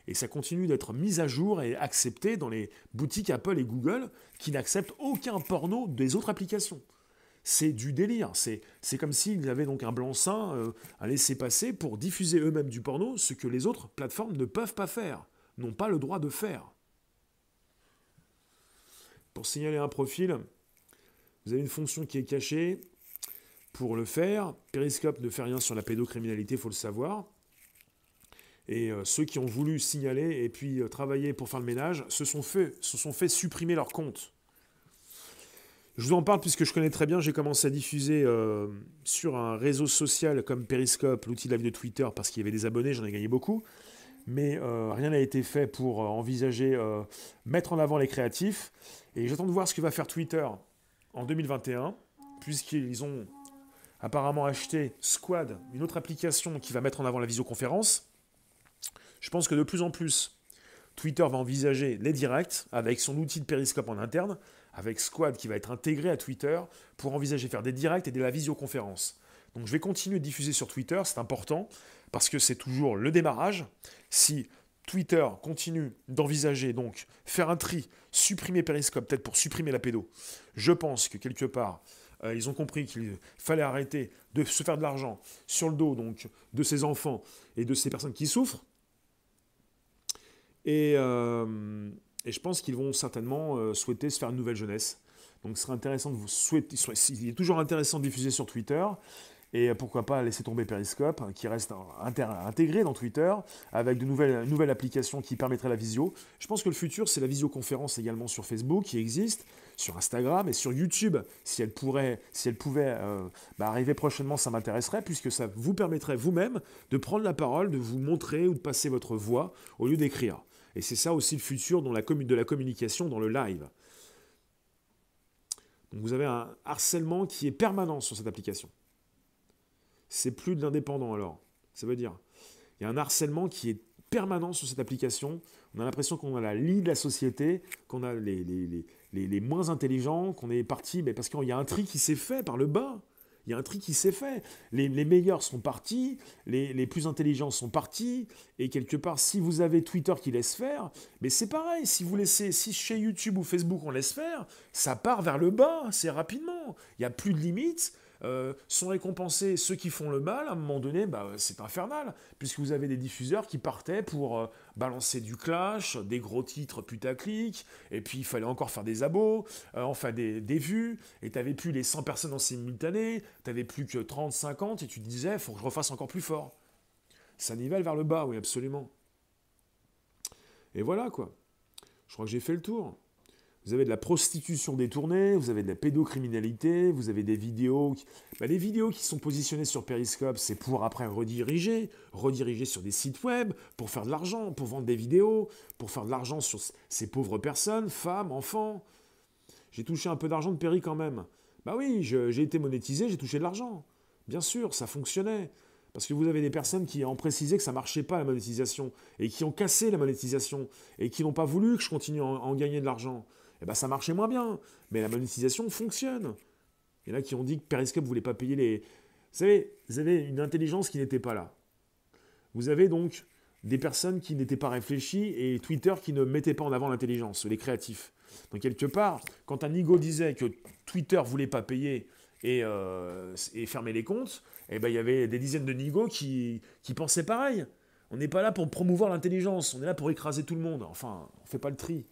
Et ça continue d'être mis à jour et accepté dans les boutiques Apple et Google qui n'acceptent aucun porno des autres applications c'est du délire. C'est, comme s'ils avaient donc un blanc-seing euh, à laisser passer pour diffuser eux-mêmes du porno, ce que les autres plateformes ne peuvent pas faire, n'ont pas le droit de faire. Pour signaler un profil, vous avez une fonction qui est cachée. Pour le faire, Periscope ne fait rien sur la pédocriminalité, il faut le savoir. Et euh, ceux qui ont voulu signaler et puis euh, travailler pour faire le ménage se sont fait, se sont fait supprimer leur compte. Je vous en parle puisque je connais très bien. J'ai commencé à diffuser euh, sur un réseau social comme Periscope, l'outil vie de Twitter, parce qu'il y avait des abonnés, j'en ai gagné beaucoup. Mais euh, rien n'a été fait pour euh, envisager mettre en avant les créatifs. Et j'attends de voir ce que va faire Twitter en 2021, puisqu'ils ont apparemment acheté Squad, une autre application qui va mettre en avant la visioconférence. Je pense que de plus en plus, Twitter va envisager les directs avec son outil de Periscope en interne avec Squad qui va être intégré à Twitter pour envisager faire des directs et de la visioconférence. Donc je vais continuer de diffuser sur Twitter, c'est important, parce que c'est toujours le démarrage. Si Twitter continue d'envisager donc faire un tri, supprimer Periscope, peut-être pour supprimer la pédo, je pense que quelque part, euh, ils ont compris qu'il fallait arrêter de se faire de l'argent sur le dos donc de ces enfants et de ces personnes qui souffrent. Et, euh, et je pense qu'ils vont certainement euh, souhaiter se faire une nouvelle jeunesse. Donc ce serait intéressant de vous souhaiter. Il est toujours intéressant de diffuser sur Twitter. Et euh, pourquoi pas laisser tomber Periscope, hein, qui reste intégré dans Twitter, avec de nouvelles, applications qui permettraient la visio. Je pense que le futur, c'est la visioconférence également sur Facebook, qui existe, sur Instagram et sur YouTube. Si elle, pourrait, si elle pouvait euh, bah, arriver prochainement, ça m'intéresserait, puisque ça vous permettrait vous-même de prendre la parole, de vous montrer ou de passer votre voix au lieu d'écrire. Et c'est ça aussi le futur dans la de la communication dans le live. Vous avez un harcèlement qui est permanent sur cette application. C'est plus de l'indépendant alors. Ça veut dire, il y a un harcèlement qui est permanent sur cette application. On a l'impression qu'on a la lie de la société, qu'on a les, les, les, moins intelligents, qu'on est parti, mais parce qu'il y a un tri qui s'est fait par le bas. Il y a un tri qui s'est fait. Les, meilleurs sont partis, les, plus intelligents sont partis, et quelque part, si vous avez Twitter qui laisse faire, mais c'est pareil, si vous laissez, si chez YouTube ou Facebook on laisse faire, ça part vers le bas, c'est rapidement. Il n'y a plus de limites. Euh, sont récompensés ceux qui font le mal, à un moment donné, bah, c'est infernal, puisque vous avez des diffuseurs qui partaient pour euh, balancer du clash, des gros titres putaclic, et puis il fallait encore faire des abos, euh, enfin des, vues, et tu n'avais plus les 100 personnes en simultané, tu n'avais plus que 30, 50, et tu te disais, faut que je refasse encore plus fort. Ça nivelle vers le bas, oui, absolument. Et voilà, quoi. Je crois que j'ai fait le tour. Vous avez de la prostitution détournée, vous avez de la pédocriminalité, vous avez des vidéos. Qui... Bah, les vidéos qui sont positionnées sur Periscope, c'est pour après rediriger, rediriger sur des sites web, pour faire de l'argent, pour vendre des vidéos, pour faire de l'argent sur ces pauvres personnes, femmes, enfants. J'ai touché un peu d'argent de Péri quand même. Bah oui, j'ai été monétisé, j'ai touché de l'argent. Bien sûr, ça fonctionnait. Parce que vous avez des personnes qui ont précisé que ça marchait pas la monétisation, et qui ont cassé la monétisation, et qui n'ont pas voulu que je continue à en gagner de l'argent eh ben, ça marchait moins bien. Mais la monétisation fonctionne. Il y en a qui ont dit que Periscope ne voulait pas payer les... Vous savez, vous avez une intelligence qui n'était pas là. Vous avez donc des personnes qui n'étaient pas réfléchies et Twitter qui ne mettait pas en avant l'intelligence, les créatifs. Donc quelque part, quand un Nigo disait que Twitter voulait pas payer et, euh, fermer les comptes, eh ben, il y avait des dizaines de Nigo qui, qui pensaient pareil. On n'est pas là pour promouvoir l'intelligence, on est là pour écraser tout le monde. Enfin, on ne fait pas le tri.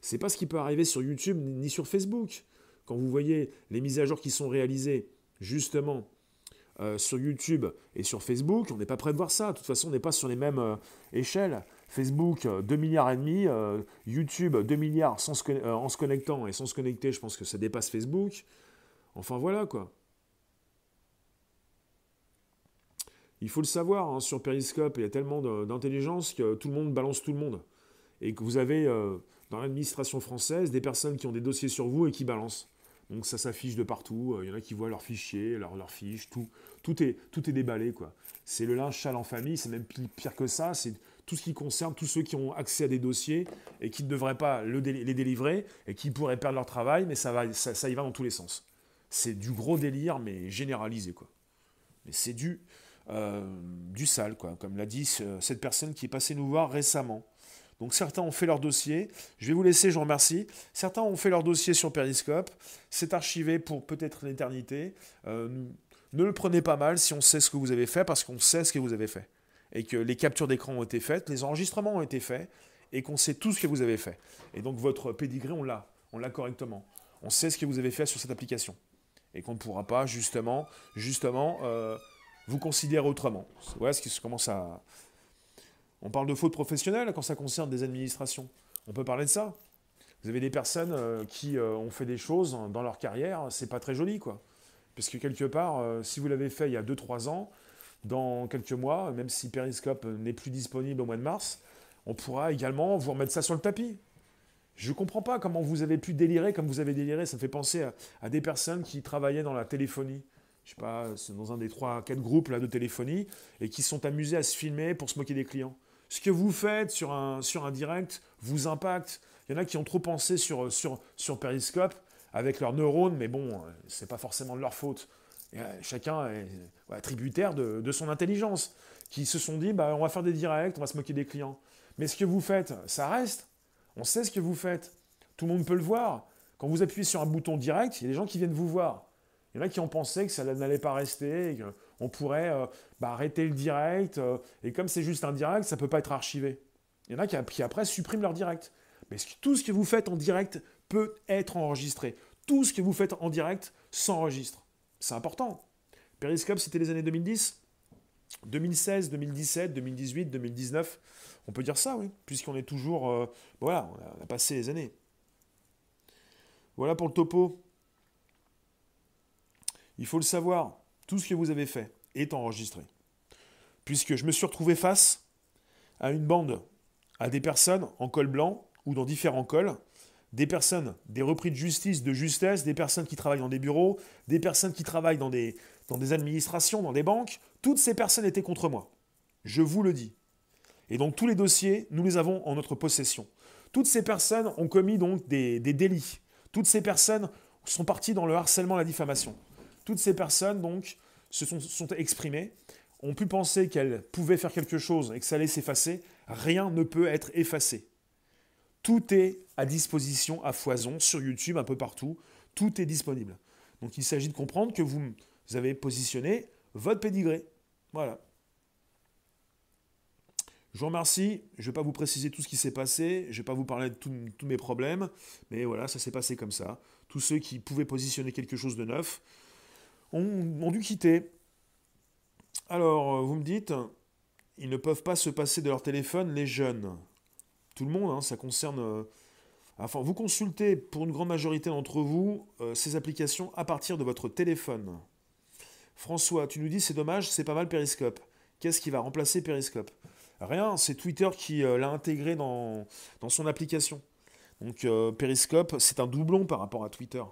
C'est pas ce qui peut arriver sur YouTube ni sur Facebook. Quand vous voyez les mises à jour qui sont réalisées, justement, euh, sur YouTube et sur Facebook, on n'est pas prêt de voir ça. De toute façon, on n'est pas sur les mêmes euh, échelles. Facebook, 2 euh, milliards et demi, YouTube, 2 milliards sans en se connectant et sans se connecter, je pense que ça dépasse Facebook. Enfin voilà quoi. Il faut le savoir, hein, sur Periscope, il y a tellement d'intelligence que tout le monde balance tout le monde. Et que vous avez dans l'administration française des personnes qui ont des dossiers sur vous et qui balancent. Donc ça s'affiche de partout. Il y en a qui voient leurs fichiers, leurs leur fiches, tout, Tout est, tout est déballé, quoi. C'est le linge sale en famille, c'est même pire que ça. C'est tout ce qui concerne tous ceux qui ont accès à des dossiers et qui ne devraient pas les délivrer et qui pourraient perdre leur travail, mais ça, va, ça, y va dans tous les sens. C'est du gros délire, mais généralisé, quoi. Mais c'est du, euh, du sale, quoi, comme l'a dit cette personne qui est passée nous voir récemment. Donc certains ont fait leur dossier. Je vais vous laisser, je vous remercie. Certains ont fait leur dossier sur Periscope. C'est archivé pour peut-être l'éternité. Euh, ne le prenez pas mal si on sait ce que vous avez fait, parce qu'on sait ce que vous avez fait et que les captures d'écran ont été faites, les enregistrements ont été faits, et qu'on sait tout ce que vous avez fait. Et donc votre pédigré, on l'a, on l'a correctement. On sait ce que vous avez fait sur cette application. Et qu'on ne pourra pas justement, justement, euh, vous considérer autrement. Voilà ce qui commence à... On parle de faute professionnelle quand ça concerne des administrations. On peut parler de ça. Vous avez des personnes euh, qui euh, ont fait des choses dans leur carrière, c'est pas très joli, quoi. Parce que quelque part, si vous l'avez fait il y a 2-3 ans, dans quelques mois, même si Periscope n'est plus disponible au mois de mars, on pourra également vous remettre ça sur le tapis. Je ne comprends pas comment vous avez pu délirer comme vous avez déliré. Ça me fait penser à, des personnes qui travaillaient dans la téléphonie. Je sais pas, dans un des trois, quatre groupes là, de téléphonie et qui sont amusés à se filmer pour se moquer des clients. Ce que vous faites sur un, sur un direct vous impacte. Il y en a qui ont trop pensé sur, sur, sur Periscope avec leurs neurones, mais bon, c'est pas forcément de leur faute. Euh, chacun est tributaire de, son intelligence, qui se sont dit, bah, on va faire des directs, on va se moquer des clients. Mais ce que vous faites, ça reste. On sait ce que vous faites. Tout le monde peut le voir. Quand vous appuyez sur un bouton direct, il y a des gens qui viennent vous voir. Il y en a qui ont pensé que ça n'allait pas rester, qu'on pourrait euh, bah, arrêter le direct, euh, et comme c'est juste un direct, ça ne peut pas être archivé. Il y en a qui, après suppriment leur direct. Mais tout ce que vous faites en direct peut être enregistré. Tout ce que vous faites en direct s'enregistre. C'est important. Periscope, c'était les années 2010 2016, 2017, 2018, 2019. On peut dire ça, oui, puisqu'on est toujours... Euh, voilà, on a, passé les années. Voilà pour le topo. Il faut le savoir, tout ce que vous avez fait est enregistré. Puisque je me suis retrouvé face à une bande, à des personnes en col blanc ou dans différents cols, des personnes, des repris de justice, de justesse, des personnes qui travaillent dans des bureaux, des personnes qui travaillent dans des, des administrations, dans des banques, toutes ces personnes étaient contre moi. Je vous le dis. Et donc tous les dossiers, nous les avons en notre possession. Toutes ces personnes ont commis donc des, délits. Toutes ces personnes sont parties dans le harcèlement, la diffamation. Toutes ces personnes donc se sont, sont exprimées, ont pu penser qu'elles pouvaient faire quelque chose et que ça allait s'effacer. Rien ne peut être effacé. Tout est à disposition à foison sur YouTube, un peu partout. Tout est disponible. Donc il s'agit de comprendre que vous, avez positionné votre pédigré. Voilà. Je vous remercie. Je ne vais pas vous préciser tout ce qui s'est passé. Je ne vais pas vous parler de tous mes problèmes. Mais voilà, ça s'est passé comme ça. Tous ceux qui pouvaient positionner quelque chose de neuf ont, dû quitter. Alors, vous me dites, ils ne peuvent pas se passer de leur téléphone, les jeunes tout le monde, hein, ça concerne... Euh, enfin, vous consultez pour une grande majorité d'entre vous euh, ces applications à partir de votre téléphone. François, tu nous dis c'est dommage, c'est pas mal Periscope. Qu'est-ce qui va remplacer Periscope? Rien, c'est Twitter qui euh, l'a intégré dans, dans, son application. Donc Periscope, c'est un doublon par rapport à Twitter.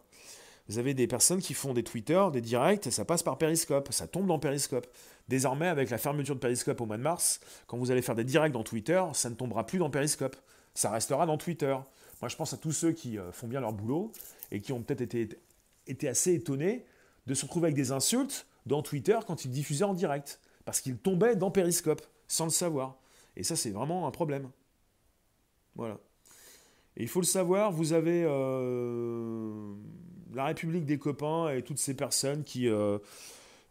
Vous avez des personnes qui font des Twitter, des directs, ça passe par Periscope, ça tombe dans Periscope. Désormais, avec la fermeture de Periscope au mois de mars, quand vous allez faire des directs dans Twitter, ça ne tombera plus dans Periscope. Ça restera dans Twitter. Moi, je pense à tous ceux qui euh, font bien leur boulot et qui ont peut-être été, été assez étonnés de se retrouver avec des insultes dans Twitter quand ils diffusaient en direct. Parce qu'ils tombaient dans Periscope, sans le savoir. Et ça, c'est vraiment un problème. Voilà. Et il faut le savoir, vous avez euh, la République des copains et toutes ces personnes qui, euh,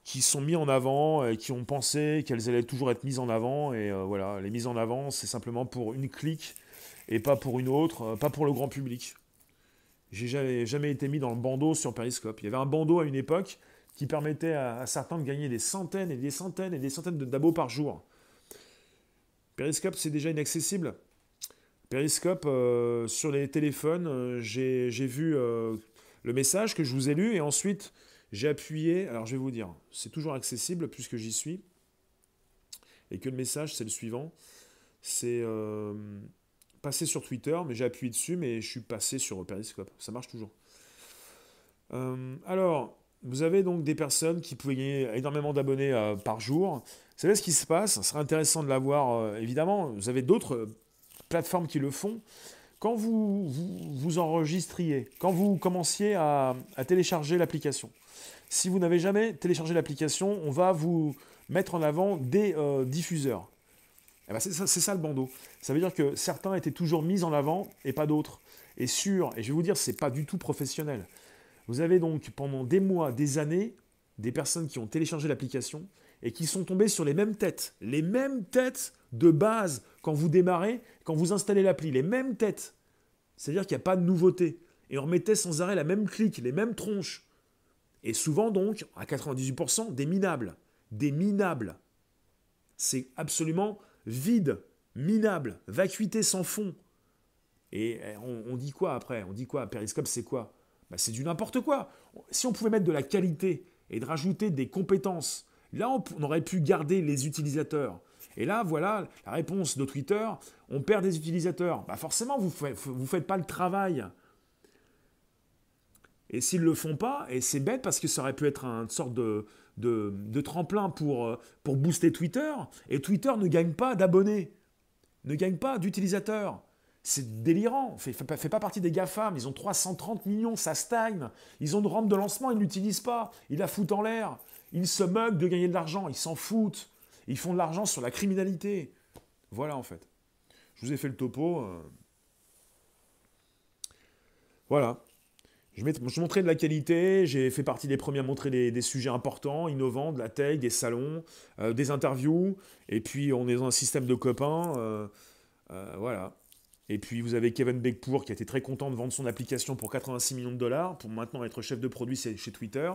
qui sont mis en avant et qui ont pensé qu'elles allaient toujours être mises en avant. Et euh, voilà, les mises en avant, c'est simplement pour une clique et pas pour une autre, euh, pas pour le grand public. J'ai jamais, jamais été mis dans le bandeau sur Periscope. Il y avait un bandeau à une époque qui permettait à, certains de gagner des centaines et des centaines et des centaines de dabos par jour. Periscope, c'est déjà inaccessible. Periscope, sur les téléphones, j'ai vu le message que je vous ai lu et ensuite j'ai appuyé. Alors je vais vous dire, c'est toujours accessible puisque j'y suis. Et que le message, c'est le suivant. C'est euh, passer sur Twitter, mais j'ai appuyé dessus, mais je suis passé sur Periscope. Ça marche toujours. Euh, alors, vous avez donc des personnes qui pouvaient gagner énormément d'abonnés euh, par jour. Vous savez ce qui se passe? Ce serait intéressant de l'avoir, évidemment. Vous avez d'autres plateformes qui le font. Quand vous vous, enregistriez, quand vous commenciez à, télécharger l'application, si vous n'avez jamais téléchargé l'application, on va vous mettre en avant des diffuseurs. Eh ben, c'est ça, le bandeau. Ça veut dire que certains étaient toujours mis en avant et pas d'autres. Et sûr, et je vais vous dire, c'est pas du tout professionnel. Vous avez donc pendant des mois, des années, des personnes qui ont téléchargé l'application et qui sont tombées sur les mêmes têtes, les mêmes têtes de base quand vous démarrez, quand vous installez l'appli, les mêmes têtes. C'est-à-dire qu'il n'y a pas de nouveauté. Et on remettait sans arrêt la même clique, les mêmes tronches. Et souvent donc, à 98%, des minables. Des minables. C'est absolument vide, minable, vacuité sans fond. Et eh, on, dit quoi après? On dit quoi? Periscope, c'est quoi? Bah, C'est du n'importe quoi. Si on pouvait mettre de la qualité et de rajouter des compétences, là, on, aurait pu garder les utilisateurs. Et là, voilà la réponse de Twitter, on perd des utilisateurs. Bah forcément, vous ne faites pas le travail. Et s'ils ne le font pas, et c'est bête parce que ça aurait pu être une sorte de, de, tremplin pour, euh, pour booster Twitter, et Twitter ne gagne pas d'abonnés, ne gagne pas d'utilisateurs. C'est délirant, fait, fait, fait, pas partie des GAFAM, ils ont 330 millions, ça stagne, ils ont une rampe de lancement, ils ne l'utilisent pas, ils la foutent en l'air, ils se moquent de gagner de l'argent, ils s'en foutent, ils font de l'argent sur la criminalité. Voilà en fait. Je vous ai fait le topo. Euh. Voilà. Je, montrais de la qualité, j'ai fait partie des premiers à montrer des, sujets importants, innovants, de la tech, des salons, euh, des interviews, et puis on est dans un système de copains, euh, voilà. Et puis vous avez Kevin Beckpour qui a été très content de vendre son application pour 86 millions de dollars, pour maintenant être chef de produit chez Twitter.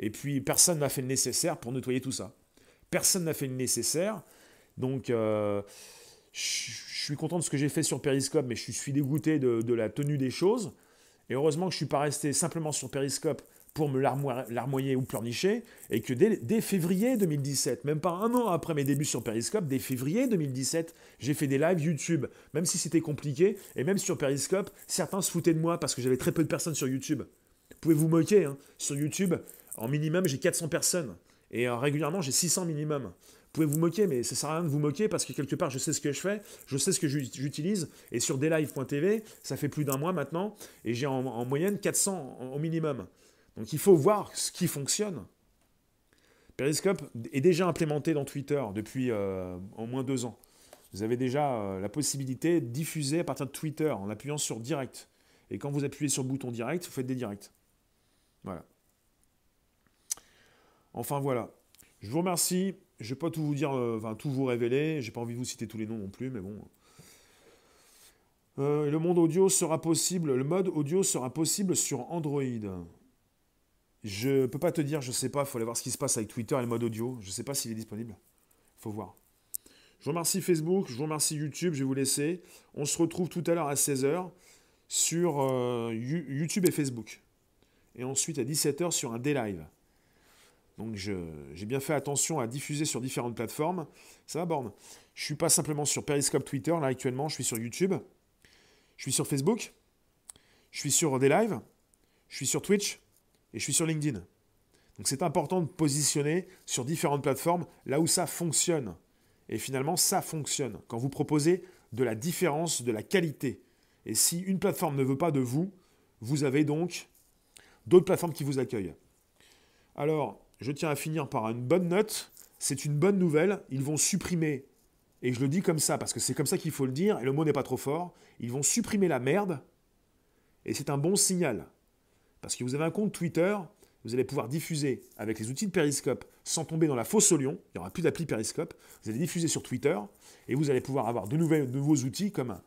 Et puis personne n'a fait le nécessaire pour nettoyer tout ça. Personne n'a fait le nécessaire. Donc je suis content de ce que j'ai fait sur Periscope, mais je suis dégoûté de la tenue des choses. Et heureusement que je ne suis pas resté simplement sur Periscope pour me larmoyer ou pleurnicher, et que dès, février 2017, même pas un an après mes débuts sur Periscope, dès février 2017, j'ai fait des lives YouTube, même si c'était compliqué, et même sur Periscope, certains se foutaient de moi parce que j'avais très peu de personnes sur YouTube. Vous pouvez vous moquer, hein? sur YouTube, en minimum j'ai 400 personnes, et euh, régulièrement j'ai 600 minimum. Vous pouvez vous moquer, mais ça sert à rien de vous moquer parce que quelque part, je sais ce que je fais, je sais ce que j'utilise. Et sur deslive.tv, ça fait plus d'un mois maintenant, et j'ai en, moyenne 400 au minimum. Donc il faut voir ce qui fonctionne. Periscope est déjà implémenté dans Twitter depuis euh, au moins deux ans. Vous avez déjà euh, la possibilité de diffuser à partir de Twitter en appuyant sur direct. Et quand vous appuyez sur le bouton direct, vous faites des directs. Voilà. Enfin voilà. Je vous remercie. Je ne vais pas tout vous dire, euh, enfin tout vous révéler. J'ai pas envie de vous citer tous les noms non plus, mais bon. Euh, le monde audio sera possible, le mode audio sera possible sur Android. Je peux pas te dire, je sais pas, il faut aller voir ce qui se passe avec Twitter et le mode audio. Je sais pas s'il est disponible. Faut voir. Je vous remercie Facebook, je vous remercie YouTube, je vais vous laisser. On se retrouve tout à l'heure à 16h sur euh, YouTube et Facebook. Et ensuite à 17h sur un D-Live. Donc j'ai bien fait attention à diffuser sur différentes plateformes. Ça va, Borne Je suis pas simplement sur Periscope Twitter, là actuellement, je suis sur YouTube. Je suis sur Facebook. Je suis sur des lives. Je suis sur Twitch. Et je suis sur LinkedIn. Donc c'est important de positionner sur différentes plateformes là où ça fonctionne. Et finalement, ça fonctionne. Quand vous proposez de la différence, de la qualité. Et si une plateforme ne veut pas de vous, vous avez donc d'autres plateformes qui vous accueillent. Alors, je tiens à finir par une bonne note. C'est une bonne nouvelle. Ils vont supprimer, et je le dis comme ça parce que c'est comme ça qu'il faut le dire, et le mot n'est pas trop fort, ils vont supprimer la merde, et c'est un bon signal. Parce que vous avez un compte Twitter, vous allez pouvoir diffuser avec les outils de Periscope sans tomber dans la fosse au lion. Il n'y aura plus d'appli Periscope. Vous allez diffuser sur Twitter et vous allez pouvoir avoir de, de nouveaux outils comme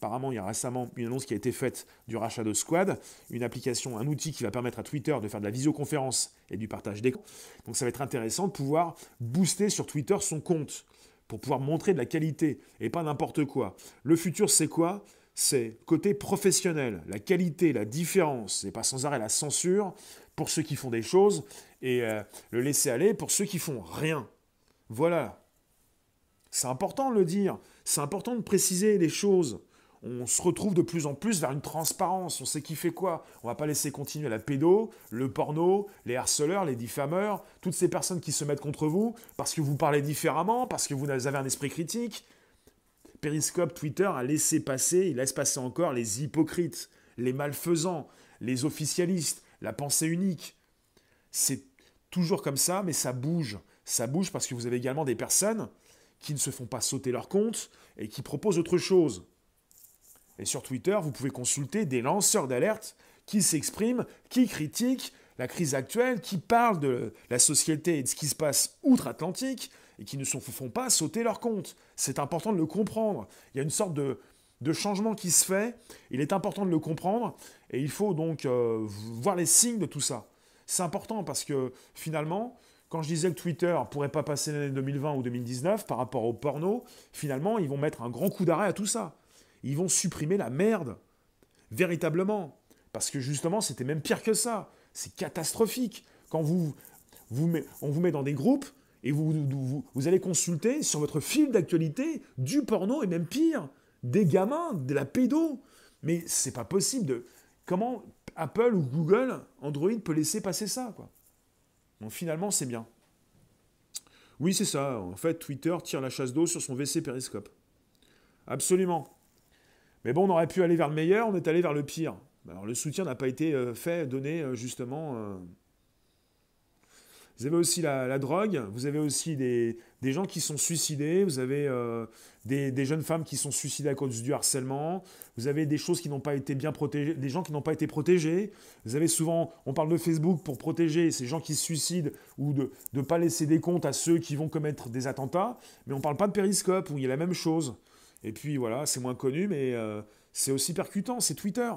Apparemment, il y a récemment une annonce qui a été faite du rachat de Squad, une application, un outil qui va permettre à Twitter de faire de la visioconférence et du partage d'écran. Donc ça va être intéressant de pouvoir booster sur Twitter son compte pour pouvoir montrer de la qualité et pas n'importe quoi. Le futur, c'est quoi? C'est côté professionnel, la qualité, la différence, et pas sans arrêt la censure pour ceux qui font des choses et euh, le laisser aller pour ceux qui font rien. Voilà. C'est important de le dire, c'est important de préciser les choses. On se retrouve de plus en plus vers une transparence. On sait qui fait quoi. On va pas laisser continuer la pédo, le porno, les harceleurs, les diffameurs, toutes ces personnes qui se mettent contre vous parce que vous parlez différemment, parce que vous avez un esprit critique. Periscope, Twitter a laissé passer, il laisse passer encore les hypocrites, les malfaisants, les officialistes, la pensée unique. C'est toujours comme ça, mais ça bouge. Ça bouge parce que vous avez également des personnes qui ne se font pas sauter leur compte et qui proposent autre chose. Et sur Twitter, vous pouvez consulter des lanceurs d'alerte qui s'expriment, qui critiquent la crise actuelle, qui parlent de la société et de ce qui se passe outre-Atlantique et qui ne se font pas sauter leur compte. C'est important de le comprendre. Il y a une sorte de, changement qui se fait. Il est important de le comprendre et il faut donc euh, voir les signes de tout ça. C'est important parce que finalement, quand je disais que Twitter pourrait pas passer l'année 2020 ou 2019 par rapport au porno, finalement, ils vont mettre un grand coup d'arrêt à tout ça. Ils vont supprimer la merde. Véritablement. Parce que justement, c'était même pire que ça. C'est catastrophique. Quand vous, vous on vous met dans des groupes et vous, allez consulter sur votre fil d'actualité du porno et même pire, des gamins, de la pédo. Mais c'est pas possible de. Comment Apple ou Google, Android peut laisser passer ça, quoi. Finalement, c'est bien. Oui, c'est ça. En fait, Twitter tire la chasse d'eau sur son WC Periscope. Absolument. Mais bon, on aurait pu aller vers le meilleur, on est allé vers le pire. Alors le soutien n'a pas été euh, fait, donné euh, justement. Euh. Vous avez aussi la, drogue, vous avez aussi des, gens qui sont suicidés, vous avez des, jeunes femmes qui sont suicidées à cause du harcèlement, vous avez des choses qui n'ont pas été bien protégées, des gens qui n'ont pas été protégés. Vous avez souvent, on parle de Facebook pour protéger ces gens qui se suicident ou de ne pas laisser des comptes à ceux qui vont commettre des attentats, mais on ne parle pas de Periscope où il y a la même chose. Et puis voilà, c'est moins connu, mais euh, c'est aussi percutant, c'est Twitter.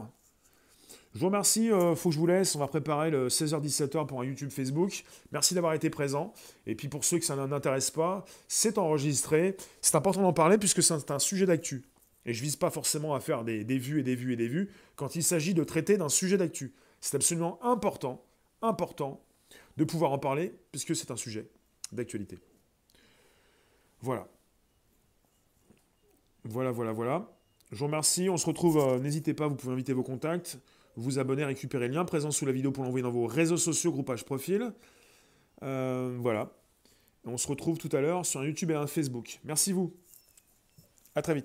Je vous remercie, euh, faut que je vous laisse, on va préparer le 16h-17h pour un YouTube Facebook. Merci d'avoir été présent. Et puis pour ceux que ça n'intéresse pas, c'est enregistré. C'est important d'en parler puisque c'est un sujet d'actu. Et je ne vise pas forcément à faire des, des, vues et des vues et des vues quand il s'agit de traiter d'un sujet d'actu. C'est absolument important, important de pouvoir en parler puisque c'est un sujet d'actualité. Voilà. Voilà, voilà, voilà. Je vous remercie. On se retrouve. Euh, n'hésitez pas, vous pouvez inviter vos contacts, vous abonner, récupérer le lien présent sous la vidéo pour l'envoyer dans vos réseaux sociaux, groupage profil. Euh, voilà. on se retrouve tout à l'heure sur un YouTube et un Facebook. Merci vous. À très vite.